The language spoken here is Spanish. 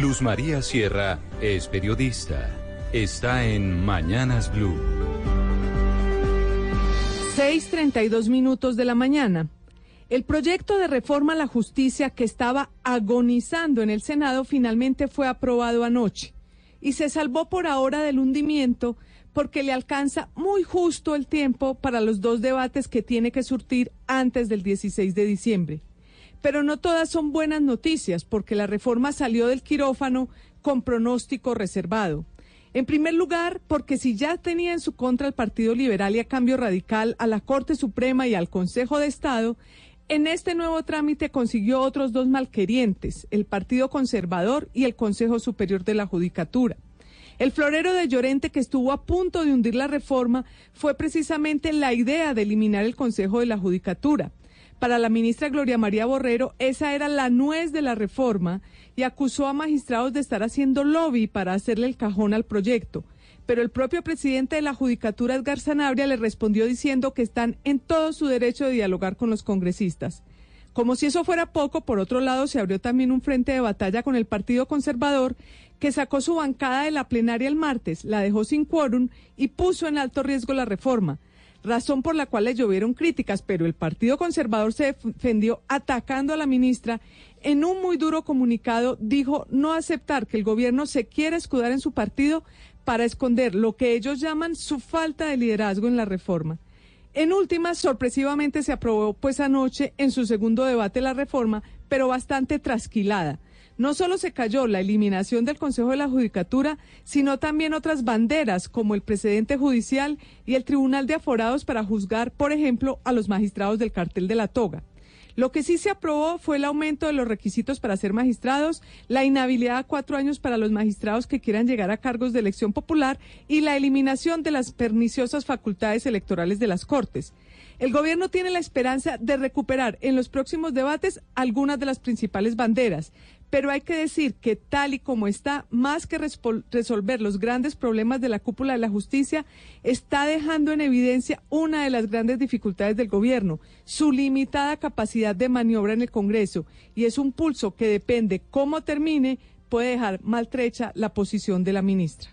Luz María Sierra es periodista. Está en Mañanas Blue. 6:32 minutos de la mañana. El proyecto de reforma a la justicia que estaba agonizando en el Senado finalmente fue aprobado anoche y se salvó por ahora del hundimiento porque le alcanza muy justo el tiempo para los dos debates que tiene que surtir antes del 16 de diciembre. Pero no todas son buenas noticias porque la reforma salió del quirófano con pronóstico reservado. En primer lugar, porque si ya tenía en su contra al Partido Liberal y a Cambio Radical, a la Corte Suprema y al Consejo de Estado, en este nuevo trámite consiguió otros dos malquerientes, el Partido Conservador y el Consejo Superior de la Judicatura. El florero de Llorente que estuvo a punto de hundir la reforma fue precisamente la idea de eliminar el Consejo de la Judicatura. Para la ministra Gloria María Borrero, esa era la nuez de la reforma y acusó a magistrados de estar haciendo lobby para hacerle el cajón al proyecto. Pero el propio presidente de la Judicatura, Edgar Sanabria, le respondió diciendo que están en todo su derecho de dialogar con los congresistas. Como si eso fuera poco, por otro lado, se abrió también un frente de batalla con el Partido Conservador, que sacó su bancada de la plenaria el martes, la dejó sin quórum y puso en alto riesgo la reforma razón por la cual le llovieron críticas, pero el Partido Conservador se defendió atacando a la ministra. En un muy duro comunicado dijo no aceptar que el gobierno se quiera escudar en su partido para esconder lo que ellos llaman su falta de liderazgo en la reforma. En última, sorpresivamente se aprobó pues anoche en su segundo debate la reforma, pero bastante trasquilada. No solo se cayó la eliminación del Consejo de la Judicatura, sino también otras banderas como el precedente judicial y el Tribunal de Aforados para juzgar, por ejemplo, a los magistrados del cartel de la toga. Lo que sí se aprobó fue el aumento de los requisitos para ser magistrados, la inhabilidad a cuatro años para los magistrados que quieran llegar a cargos de elección popular y la eliminación de las perniciosas facultades electorales de las Cortes. El gobierno tiene la esperanza de recuperar en los próximos debates algunas de las principales banderas, pero hay que decir que tal y como está, más que resolver los grandes problemas de la cúpula de la justicia, está dejando en evidencia una de las grandes dificultades del gobierno, su limitada capacidad de maniobra en el Congreso, y es un pulso que depende cómo termine, puede dejar maltrecha la posición de la ministra.